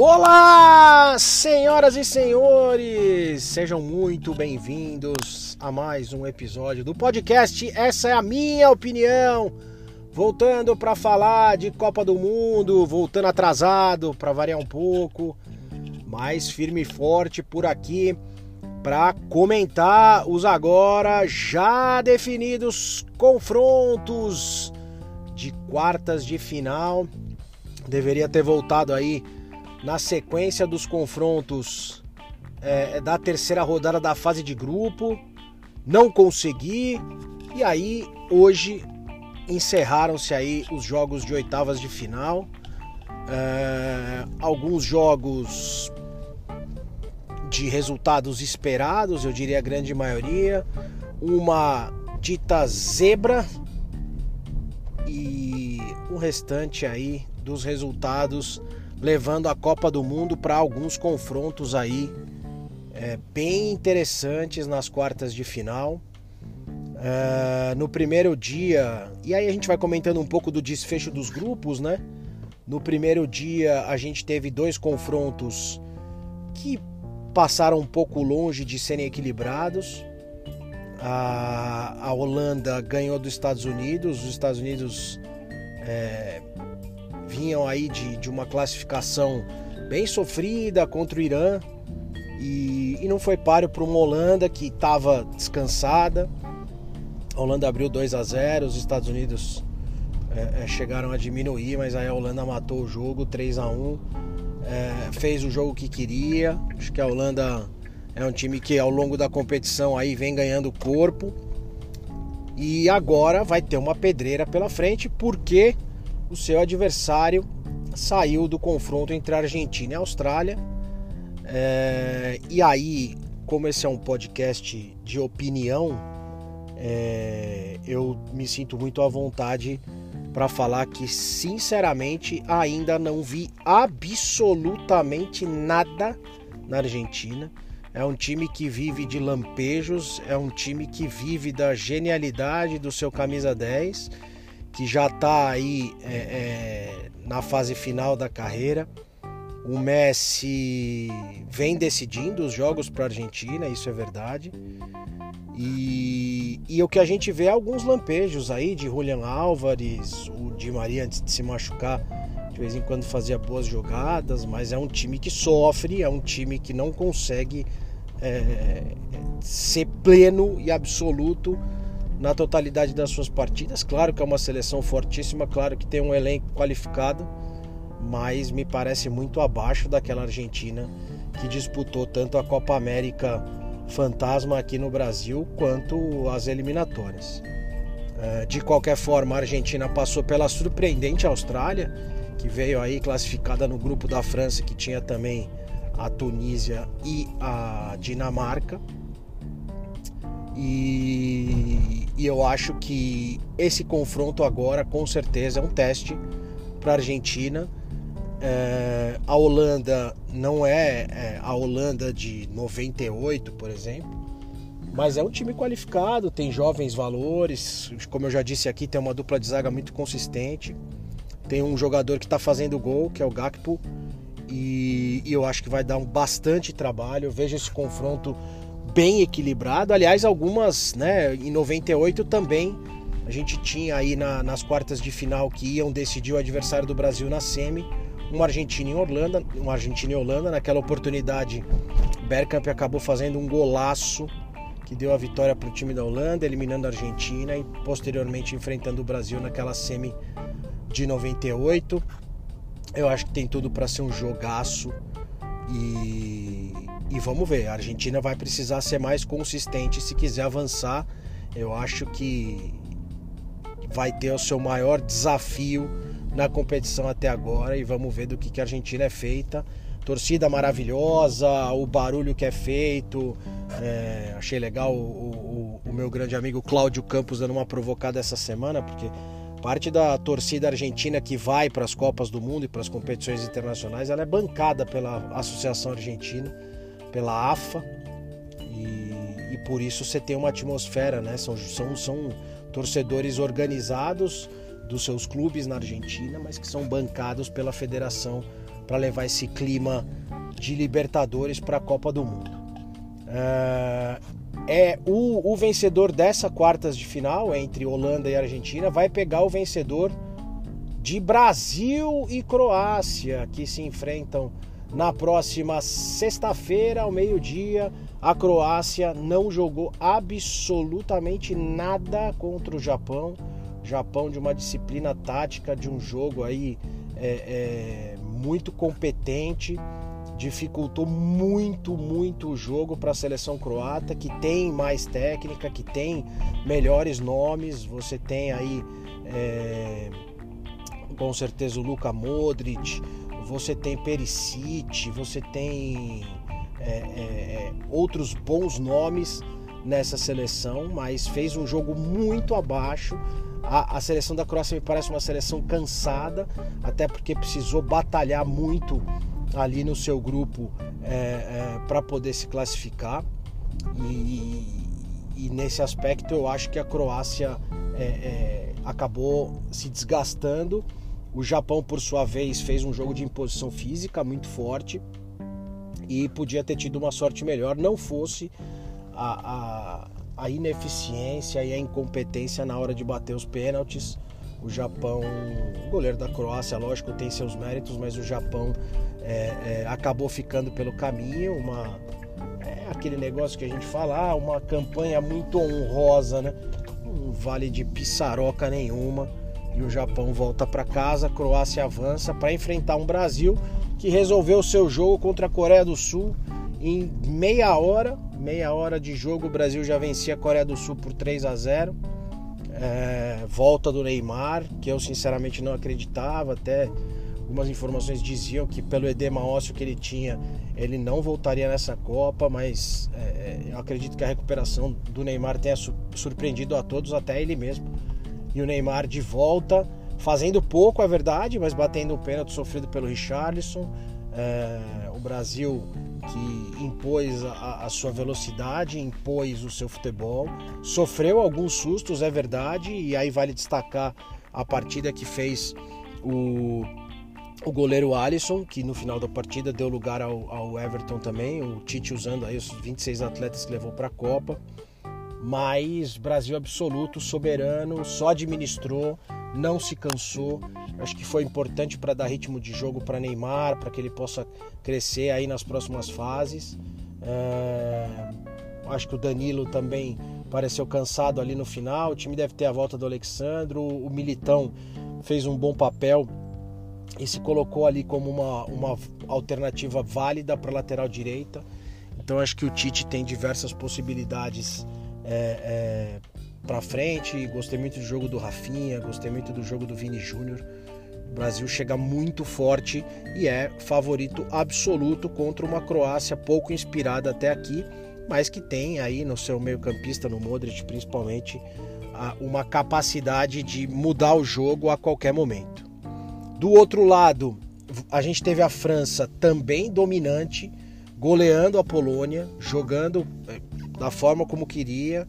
Olá, senhoras e senhores! Sejam muito bem-vindos a mais um episódio do podcast Essa é a minha opinião. Voltando para falar de Copa do Mundo, voltando atrasado para variar um pouco, mais firme e forte por aqui para comentar os agora já definidos confrontos de quartas de final. Deveria ter voltado aí na sequência dos confrontos é, da terceira rodada da fase de grupo. Não consegui. E aí, hoje, encerraram-se aí os jogos de oitavas de final. É, alguns jogos de resultados esperados, eu diria a grande maioria. Uma dita zebra e o restante aí dos resultados levando a Copa do Mundo para alguns confrontos aí é, bem interessantes nas quartas de final. É, no primeiro dia, e aí a gente vai comentando um pouco do desfecho dos grupos, né? No primeiro dia a gente teve dois confrontos que passaram um pouco longe de serem equilibrados. A, a Holanda ganhou dos Estados Unidos, os Estados Unidos é, vinham aí de, de uma classificação bem sofrida contra o Irã e, e não foi páreo para uma Holanda que estava descansada. A Holanda abriu 2 a 0 os Estados Unidos é, é, chegaram a diminuir, mas aí a Holanda matou o jogo 3 a 1 é, fez o jogo que queria. Acho que a Holanda é um time que ao longo da competição aí vem ganhando corpo. E agora vai ter uma pedreira pela frente, porque o seu adversário saiu do confronto entre Argentina e Austrália. É, e aí, como esse é um podcast de opinião, é, eu me sinto muito à vontade para falar que, sinceramente, ainda não vi absolutamente nada na Argentina. É um time que vive de lampejos, é um time que vive da genialidade do seu camisa 10 que já está aí é, é, na fase final da carreira. O Messi vem decidindo os jogos para a Argentina, isso é verdade. E, e o que a gente vê é alguns lampejos aí de Julian Álvares, o Di Maria antes de se machucar, de vez em quando fazia boas jogadas, mas é um time que sofre, é um time que não consegue é, ser pleno e absoluto na totalidade das suas partidas. Claro que é uma seleção fortíssima, claro que tem um elenco qualificado, mas me parece muito abaixo daquela Argentina que disputou tanto a Copa América fantasma aqui no Brasil quanto as eliminatórias. É, de qualquer forma, a Argentina passou pela surpreendente Austrália, que veio aí classificada no grupo da França, que tinha também a Tunísia e a Dinamarca. E, e eu acho que esse confronto agora, com certeza, é um teste para a Argentina. É, a Holanda não é, é, a Holanda de 98, por exemplo, mas é um time qualificado, tem jovens valores. Como eu já disse aqui, tem uma dupla de zaga muito consistente. Tem um jogador que está fazendo gol, que é o Gakpo, e, e eu acho que vai dar um bastante trabalho. Eu vejo esse confronto bem equilibrado. Aliás, algumas, né, em 98 também a gente tinha aí na, nas quartas de final que iam decidir o adversário do Brasil na semi, uma Argentina Holanda, uma Argentina e Holanda. Naquela oportunidade, Bergkamp acabou fazendo um golaço que deu a vitória para o time da Holanda, eliminando a Argentina e posteriormente enfrentando o Brasil naquela semi de 98. Eu acho que tem tudo para ser um jogaço e, e vamos ver. A Argentina vai precisar ser mais consistente se quiser avançar. Eu acho que vai ter o seu maior desafio na competição até agora e vamos ver do que, que a Argentina é feita. Torcida maravilhosa, o barulho que é feito. É, achei legal o, o, o meu grande amigo Cláudio Campos dando uma provocada essa semana, porque Parte da torcida argentina que vai para as Copas do Mundo e para as competições internacionais, ela é bancada pela Associação Argentina, pela AFA, e, e por isso você tem uma atmosfera, né? São, são, são torcedores organizados dos seus clubes na Argentina, mas que são bancados pela Federação para levar esse clima de Libertadores para a Copa do Mundo. É, é o, o vencedor dessa quartas de final entre Holanda e Argentina vai pegar o vencedor de Brasil e Croácia que se enfrentam na próxima sexta-feira ao meio-dia. A Croácia não jogou absolutamente nada contra o Japão. Japão de uma disciplina tática, de um jogo aí é, é, muito competente, dificultou muito, muito o jogo para a seleção croata, que tem mais técnica, que tem melhores nomes. Você tem aí é, com certeza o Luka Modric, você tem Perisic, você tem é, é, é, outros bons nomes nessa seleção, mas fez um jogo muito abaixo. A, a, seleção da Croácia me parece uma seleção cansada, até porque precisou batalhar muito ali no seu grupo é, é, para poder se classificar. E, e, nesse aspecto eu acho que a Croácia é, acabou se desgastando o Japão, por sua vez, fez um jogo de imposição física muito forte e podia ter tido uma sorte melhor, não fosse a, a, a ineficiência e a incompetência na hora de bater os pênaltis. O Japão, o goleiro da Croácia, lógico, tem seus méritos, mas o Japão é, é, acabou ficando pelo caminho. Uma, é aquele negócio que a gente fala, ah, uma campanha muito honrosa, né? Não vale de pissaroca nenhuma e o Japão volta para casa, a Croácia avança para enfrentar um Brasil que resolveu seu jogo contra a Coreia do Sul em meia hora, meia hora de jogo, o Brasil já vencia a Coreia do Sul por 3 a 0. É, volta do Neymar, que eu sinceramente não acreditava, até algumas informações diziam que pelo edema ósseo que ele tinha, ele não voltaria nessa Copa, mas é, é eu acredito que a recuperação do Neymar tenha surpreendido a todos, até ele mesmo e o Neymar de volta, fazendo pouco, é verdade, mas batendo o pênalti sofrido pelo Richarlison. É, o Brasil que impôs a, a, sua velocidade, impôs o seu futebol, sofreu alguns sustos, é verdade, e aí vale destacar a partida que fez o, o goleiro Alisson, que no final da partida deu lugar ao, ao Everton também, o Tite usando aí os 26 atletas que levou para a Copa mas Brasil absoluto, soberano, só administrou, não se cansou. Acho que foi importante para dar ritmo de jogo para Neymar, para que ele possa crescer aí nas próximas fases. É... Acho que o Danilo também pareceu cansado ali no final. O time deve ter a volta do Alexandro. O Militão fez um bom papel e se colocou ali como uma, uma alternativa válida para lateral direita. Então acho que o Tite tem diversas possibilidades é, é, para frente. Gostei muito do jogo do Rafinha, gostei muito do jogo do Vini Júnior. O Brasil chega muito forte e é favorito absoluto contra uma Croácia pouco inspirada até aqui, mas que tem aí no seu meio-campista, no Modric principalmente, uma capacidade de mudar o jogo a qualquer momento. Do outro lado, a gente teve a França também dominante, goleando a Polônia, jogando é, da forma como queria.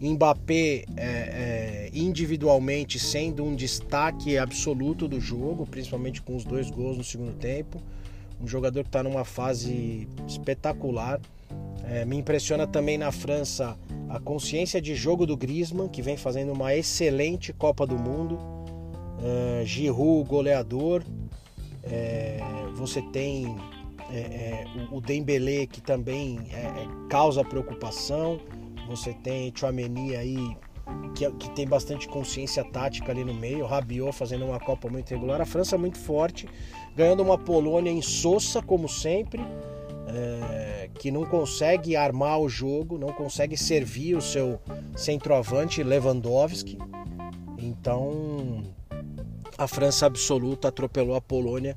Mbappé é, é, individualmente sendo um destaque absoluto do jogo, principalmente com os dois gols no segundo tempo. Um jogador que está numa fase espetacular. É, me impressiona também na França a consciência de jogo do Griezmann, que vem fazendo uma excelente Copa do Mundo. É, Giroud, goleador. É, você tem é, é, o, o Dembélé que também é, é, causa preocupação. Você tem Chouameni aí que, que, tem bastante consciência tática ali no meio. Rabiot fazendo uma Copa muito regular. A França muito forte, ganhando uma Polônia insossa como sempre, é, que não consegue armar o jogo, não consegue servir o seu centroavante Lewandowski. Então a França absoluta atropelou a Polônia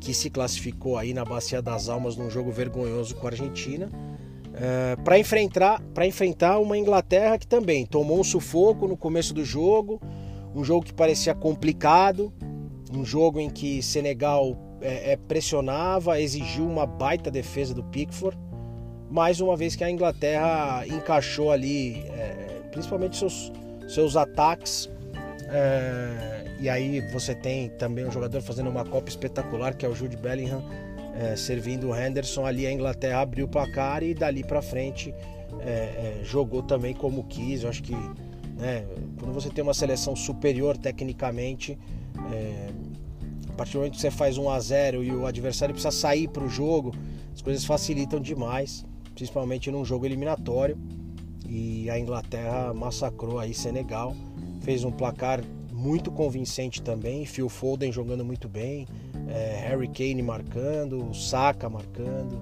que se classificou aí na Bacia das Almas num jogo vergonhoso com a Argentina, é, para enfrentar, enfrentar uma Inglaterra que também tomou um sufoco no começo do jogo, um jogo que parecia complicado, um jogo em que Senegal é, é, pressionava, exigiu uma baita defesa do Pickford, mais uma vez que a Inglaterra encaixou ali, é, principalmente seus, seus ataques, é, e aí você tem também um jogador fazendo uma Copa espetacular, que é o Jude Bellingham, é, servindo o Henderson. Ali a Inglaterra abriu o placar e dali para frente é, é, jogou também como quis. Eu acho que né, quando você tem uma seleção superior tecnicamente, é, a partir do momento que você faz 1 a 0 e o adversário precisa sair para o jogo, as coisas facilitam demais, principalmente num jogo eliminatório. E a Inglaterra massacrou aí Senegal, fez um placar muito convincente também. Phil Foden jogando muito bem, é, Harry Kane marcando, Saka marcando.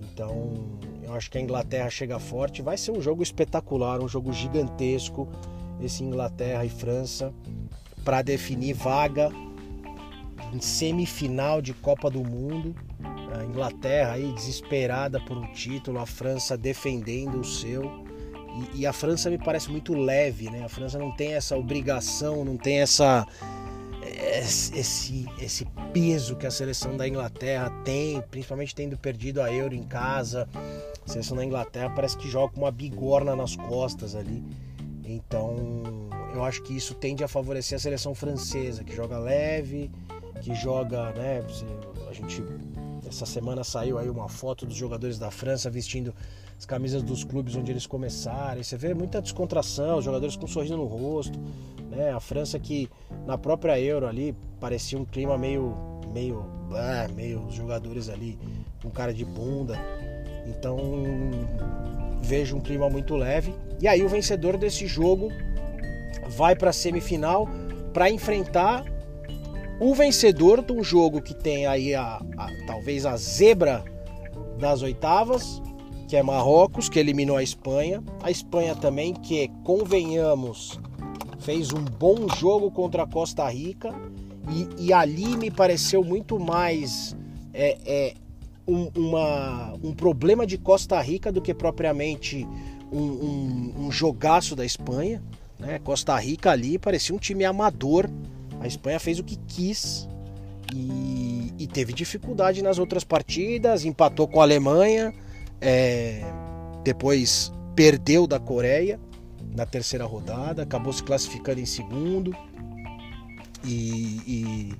Então eu acho que a Inglaterra chega forte. Vai ser um jogo espetacular, um jogo gigantesco. Esse Inglaterra e França para definir vaga em semifinal de Copa do Mundo. A Inglaterra aí desesperada por um título, a França defendendo o seu. E, e, a França me parece muito leve, né? A França não tem essa obrigação, não tem essa esse, esse peso que a seleção da Inglaterra tem, principalmente tendo perdido a Euro em casa. A seleção da Inglaterra parece que joga com uma bigorna nas costas ali. Então, eu acho que isso tende a favorecer a seleção francesa, que joga leve, que joga, né? A gente essa semana saiu aí uma foto dos jogadores da França vestindo as camisas dos clubes onde eles começaram. você vê muita descontração, os jogadores com um sorriso no rosto. Né? A França que na própria Euro ali parecia um clima meio. meio. Ah, meio os jogadores ali com cara de bunda. Então vejo um clima muito leve. E aí o vencedor desse jogo vai para a semifinal para enfrentar o vencedor de um jogo que tem aí a, a, talvez a zebra das oitavas, que é Marrocos, que eliminou a Espanha. A Espanha também, que convenhamos, fez um bom jogo contra a Costa Rica. E, e ali me pareceu muito mais é, é, um, uma, um problema de Costa Rica do que propriamente um, um, um jogaço da Espanha. Né? Costa Rica ali parecia um time amador. A Espanha fez o que quis e, e teve dificuldade nas outras partidas, empatou com a Alemanha é, depois perdeu da Coreia na terceira rodada, acabou se classificando em segundo. E, e,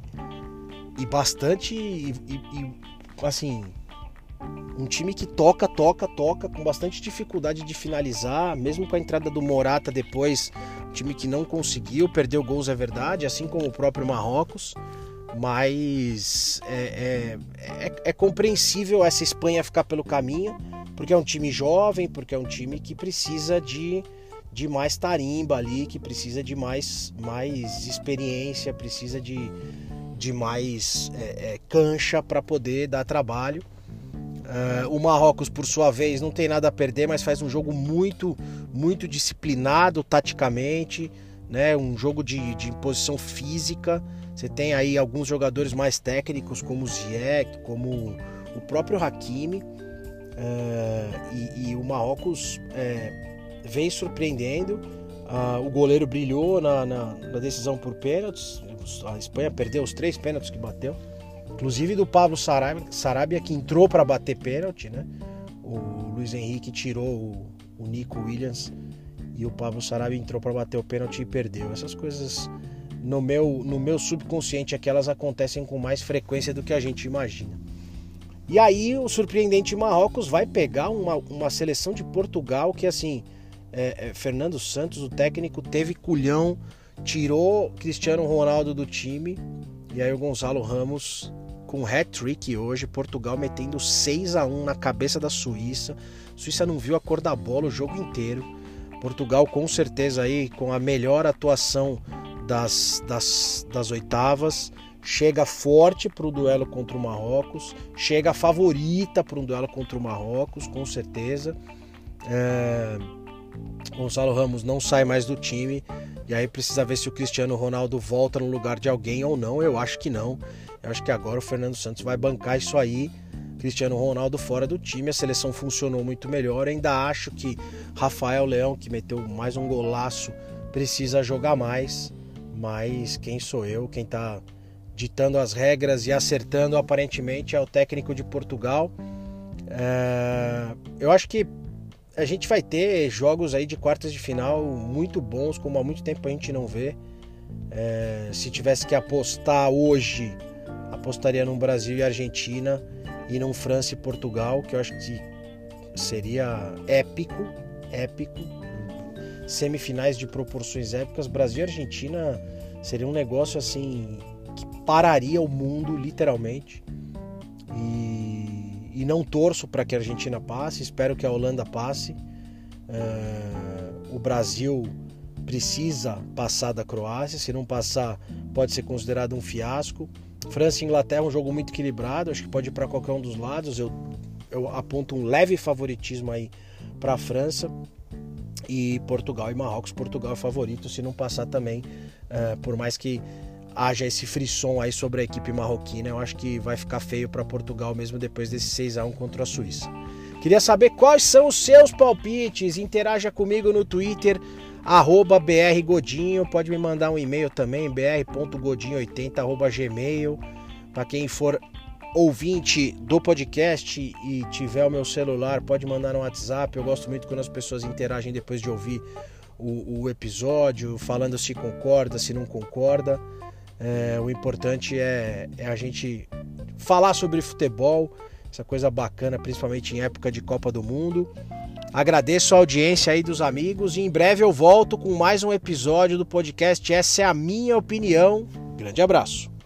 e bastante e, e, assim um time que toca, toca, toca com bastante dificuldade de finalizar, mesmo com a entrada do Morata depois, um time que não conseguiu, perdeu gols é verdade, assim como o próprio Marrocos, mas é, é, é, é compreensível essa Espanha ficar pelo caminho, porque é um time jovem, porque é um time que precisa de, de mais tarimba ali, que precisa de mais, mais experiência, precisa de, de mais é, é, cancha para poder dar trabalho. Uh, o Marrocos, por sua vez, não tem nada a perder, mas faz um jogo muito, muito disciplinado taticamente, né? um jogo de, de imposição física. Você tem aí alguns jogadores mais técnicos, como o Ziyech, como o próprio Hakimi. Uh, e, e, o Marrocos é, vem surpreendendo. Uh, o goleiro brilhou na, na, na, decisão por pênaltis. A Espanha perdeu os três pênaltis que bateu. Inclusive do Pablo Sarabia, Sarabia que entrou para bater pênalti. Né? O Luiz Henrique tirou o, o Nico Williams e o Pablo Sarabia entrou para bater o pênalti e perdeu. Essas coisas no meu, no meu subconsciente é que elas acontecem com mais frequência do que a gente imagina. E aí o surpreendente Marrocos vai pegar uma, uma seleção de Portugal que assim, é, é, Fernando Santos, o técnico, teve culhão, tirou Cristiano Ronaldo do time e aí o Gonzalo Ramos com hat-trick hoje, Portugal metendo 6 a 1 na cabeça da Suíça. Suíça não viu a cor da bola o jogo inteiro. Portugal com certeza aí com a melhor atuação das, das, das oitavas, chega forte para o duelo contra o Marrocos, chega favorita para um duelo contra o Marrocos, com certeza. É... Gonçalo Ramos não sai mais do time e aí precisa ver se o Cristiano Ronaldo volta no lugar de alguém ou não. Eu acho que não. Eu acho que agora o Fernando Santos vai bancar isso aí. Cristiano Ronaldo fora do time, a seleção funcionou muito melhor. Eu ainda acho que Rafael Leão, que meteu mais um golaço, precisa jogar mais mas quem sou eu? Quem está ditando as regras e acertando aparentemente é o técnico de Portugal. É... eu acho que a gente vai ter jogos aí de quartas de final muito bons, como há muito tempo a gente não vê. É, se tivesse que apostar hoje, apostaria no Brasil e Argentina e num França e Portugal, que eu acho que seria épico, épico. Semifinais de proporções épicas, Brasil e Argentina seria um negócio assim que pararia o mundo literalmente. E, e não torço para que a Argentina passe, espero que a Holanda passe. Uh, o Brasil precisa passar da Croácia, se não passar, pode ser considerado um fiasco. França e Inglaterra é um jogo muito equilibrado, acho que pode ir para qualquer um dos lados. Eu, eu aponto um leve favoritismo aí para a França e Portugal e Marrocos. Portugal é favorito, se não passar também, uh, por mais que haja esse frisson aí sobre a equipe marroquina, eu acho que vai ficar feio para Portugal mesmo depois desse 6 a 1 contra a Suíça. Queria saber quais são os seus palpites. Interaja comigo no Twitter, arroba brgodinho. Pode me mandar um e-mail também, br.godinho80, gmail. Para quem for ouvinte do podcast e tiver o meu celular, pode mandar no WhatsApp. Eu gosto muito quando as pessoas interagem depois de ouvir o, o episódio, falando se concorda, se não concorda. É, o importante é, é a gente falar sobre futebol essa coisa bacana, principalmente em época de Copa do Mundo. Agradeço a audiência aí dos amigos e em breve eu volto com mais um episódio do podcast. Essa é a minha opinião. Grande abraço.